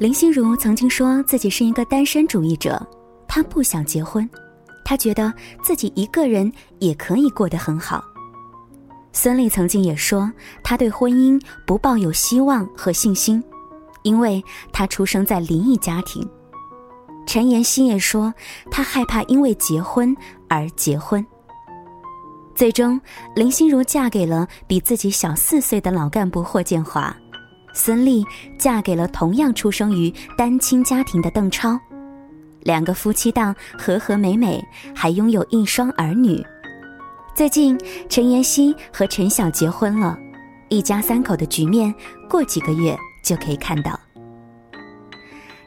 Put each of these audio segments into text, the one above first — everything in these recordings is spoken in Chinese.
林心如曾经说自己是一个单身主义者，她不想结婚，她觉得自己一个人也可以过得很好。孙俪曾经也说，她对婚姻不抱有希望和信心，因为她出生在离异家庭。陈妍希也说，她害怕因为结婚而结婚。最终，林心如嫁给了比自己小四岁的老干部霍建华。孙俪嫁给了同样出生于单亲家庭的邓超，两个夫妻档和和美美，还拥有一双儿女。最近，陈妍希和陈晓结婚了，一家三口的局面，过几个月就可以看到。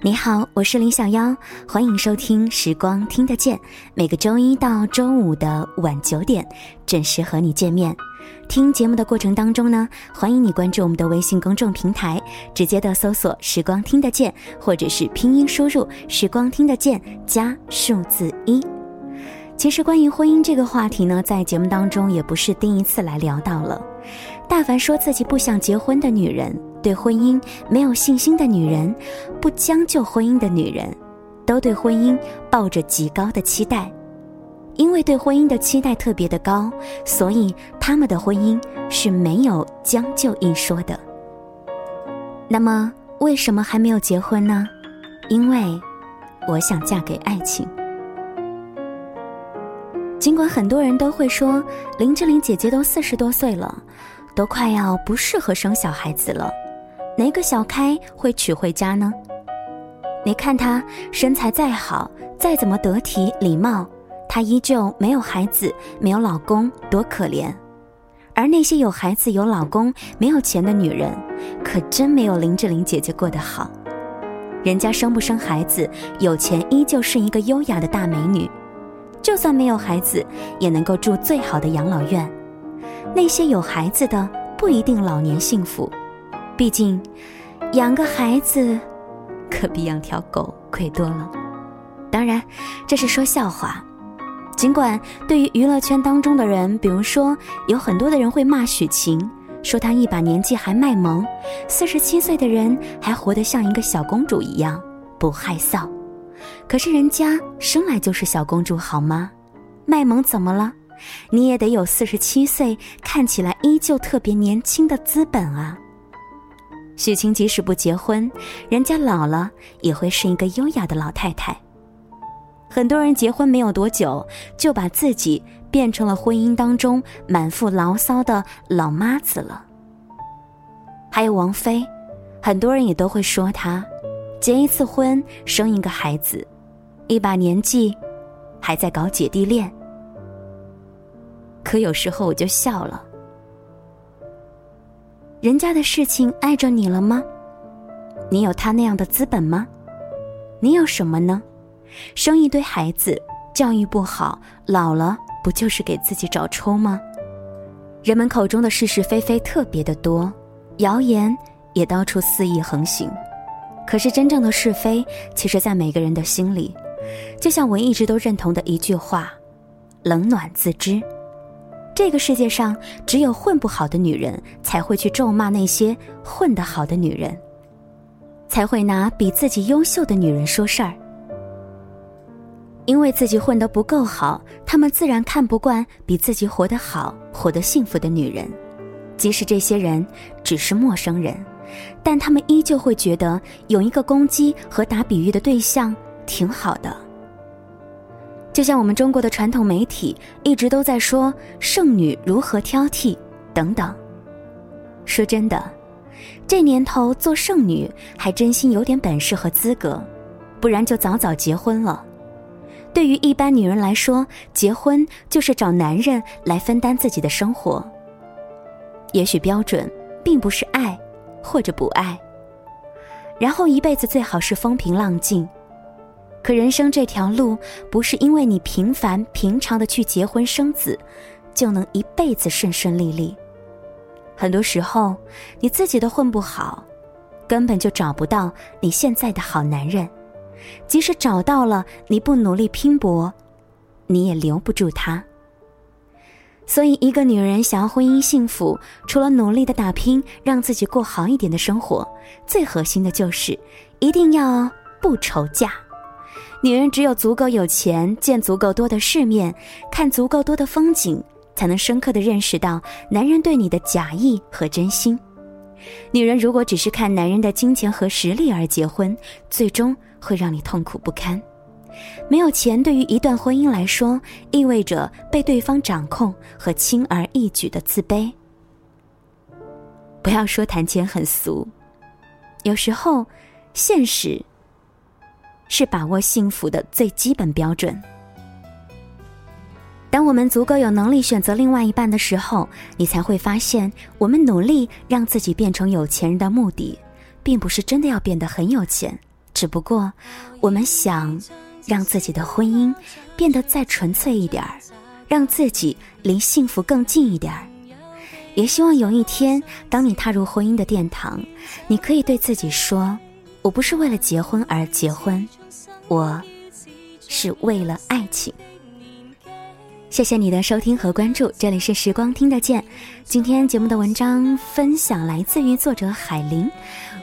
你好，我是林小妖，欢迎收听《时光听得见》，每个周一到周五的晚九点，准时和你见面。听节目的过程当中呢，欢迎你关注我们的微信公众平台，直接的搜索“时光听得见”，或者是拼音输入“时光听得见”加数字一。其实关于婚姻这个话题呢，在节目当中也不是第一次来聊到了。大凡说自己不想结婚的女人，对婚姻没有信心的女人，不将就婚姻的女人，都对婚姻抱着极高的期待。因为对婚姻的期待特别的高，所以他们的婚姻是没有将就一说的。那么，为什么还没有结婚呢？因为我想嫁给爱情。尽管很多人都会说林志玲姐姐都四十多岁了，都快要不适合生小孩子了，哪个小开会娶回家呢？你看她身材再好，再怎么得体礼貌。她依旧没有孩子，没有老公，多可怜。而那些有孩子、有老公、没有钱的女人，可真没有林志玲姐姐过得好。人家生不生孩子，有钱依旧是一个优雅的大美女，就算没有孩子，也能够住最好的养老院。那些有孩子的不一定老年幸福，毕竟，养个孩子，可比养条狗贵多了。当然，这是说笑话。尽管对于娱乐圈当中的人，比如说有很多的人会骂许晴，说她一把年纪还卖萌，四十七岁的人还活得像一个小公主一样不害臊。可是人家生来就是小公主好吗？卖萌怎么了？你也得有四十七岁看起来依旧特别年轻的资本啊。许晴即使不结婚，人家老了也会是一个优雅的老太太。很多人结婚没有多久，就把自己变成了婚姻当中满腹牢骚的老妈子了。还有王菲，很多人也都会说她，结一次婚生一个孩子，一把年纪，还在搞姐弟恋。可有时候我就笑了，人家的事情碍着你了吗？你有他那样的资本吗？你有什么呢？生一堆孩子，教育不好，老了不就是给自己找抽吗？人们口中的是是非非特别的多，谣言也到处肆意横行。可是真正的是非，其实，在每个人的心里。就像我一直都认同的一句话：冷暖自知。这个世界上，只有混不好的女人才会去咒骂那些混得好的女人，才会拿比自己优秀的女人说事儿。因为自己混得不够好，他们自然看不惯比自己活得好、活得幸福的女人。即使这些人只是陌生人，但他们依旧会觉得有一个攻击和打比喻的对象挺好的。就像我们中国的传统媒体一直都在说“剩女如何挑剔”等等。说真的，这年头做剩女还真心有点本事和资格，不然就早早结婚了。对于一般女人来说，结婚就是找男人来分担自己的生活。也许标准并不是爱，或者不爱。然后一辈子最好是风平浪静。可人生这条路，不是因为你平凡平常的去结婚生子，就能一辈子顺顺利利。很多时候，你自己都混不好，根本就找不到你现在的好男人。即使找到了，你不努力拼搏，你也留不住他。所以，一个女人想要婚姻幸福，除了努力的打拼，让自己过好一点的生活，最核心的就是一定要不愁嫁。女人只有足够有钱，见足够多的世面，看足够多的风景，才能深刻的认识到男人对你的假意和真心。女人如果只是看男人的金钱和实力而结婚，最终会让你痛苦不堪。没有钱，对于一段婚姻来说，意味着被对方掌控和轻而易举的自卑。不要说谈钱很俗，有时候，现实是把握幸福的最基本标准。当我们足够有能力选择另外一半的时候，你才会发现，我们努力让自己变成有钱人的目的，并不是真的要变得很有钱，只不过我们想。让自己的婚姻变得再纯粹一点儿，让自己离幸福更近一点儿。也希望有一天，当你踏入婚姻的殿堂，你可以对自己说：“我不是为了结婚而结婚，我是为了爱情。”谢谢你的收听和关注，这里是时光听得见。今天节目的文章分享来自于作者海林。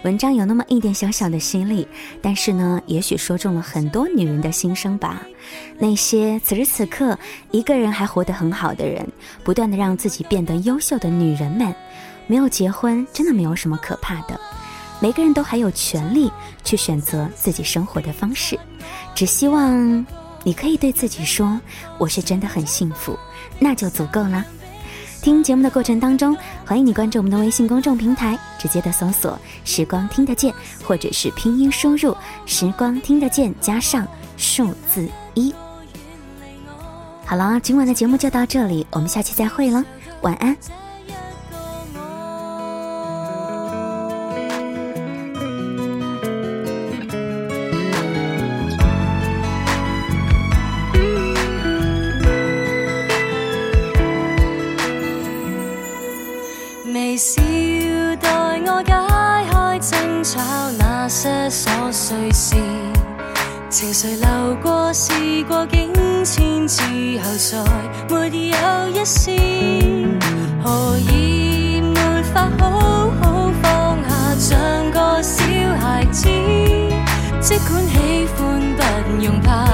文章有那么一点小小的心力，但是呢，也许说中了很多女人的心声吧。那些此时此刻一个人还活得很好的人，不断的让自己变得优秀的女人们，没有结婚真的没有什么可怕的。每个人都还有权利去选择自己生活的方式，只希望你可以对自己说：“我是真的很幸福”，那就足够了。听节目的过程当中，欢迎你关注我们的微信公众平台，直接的搜索“时光听得见”，或者是拼音输入“时光听得见”加上数字一。好了，今晚的节目就到这里，我们下期再会了，晚安。过境迁之后，再没有一丝，何以没法好好放下，像个小孩子？即管喜欢，不用怕，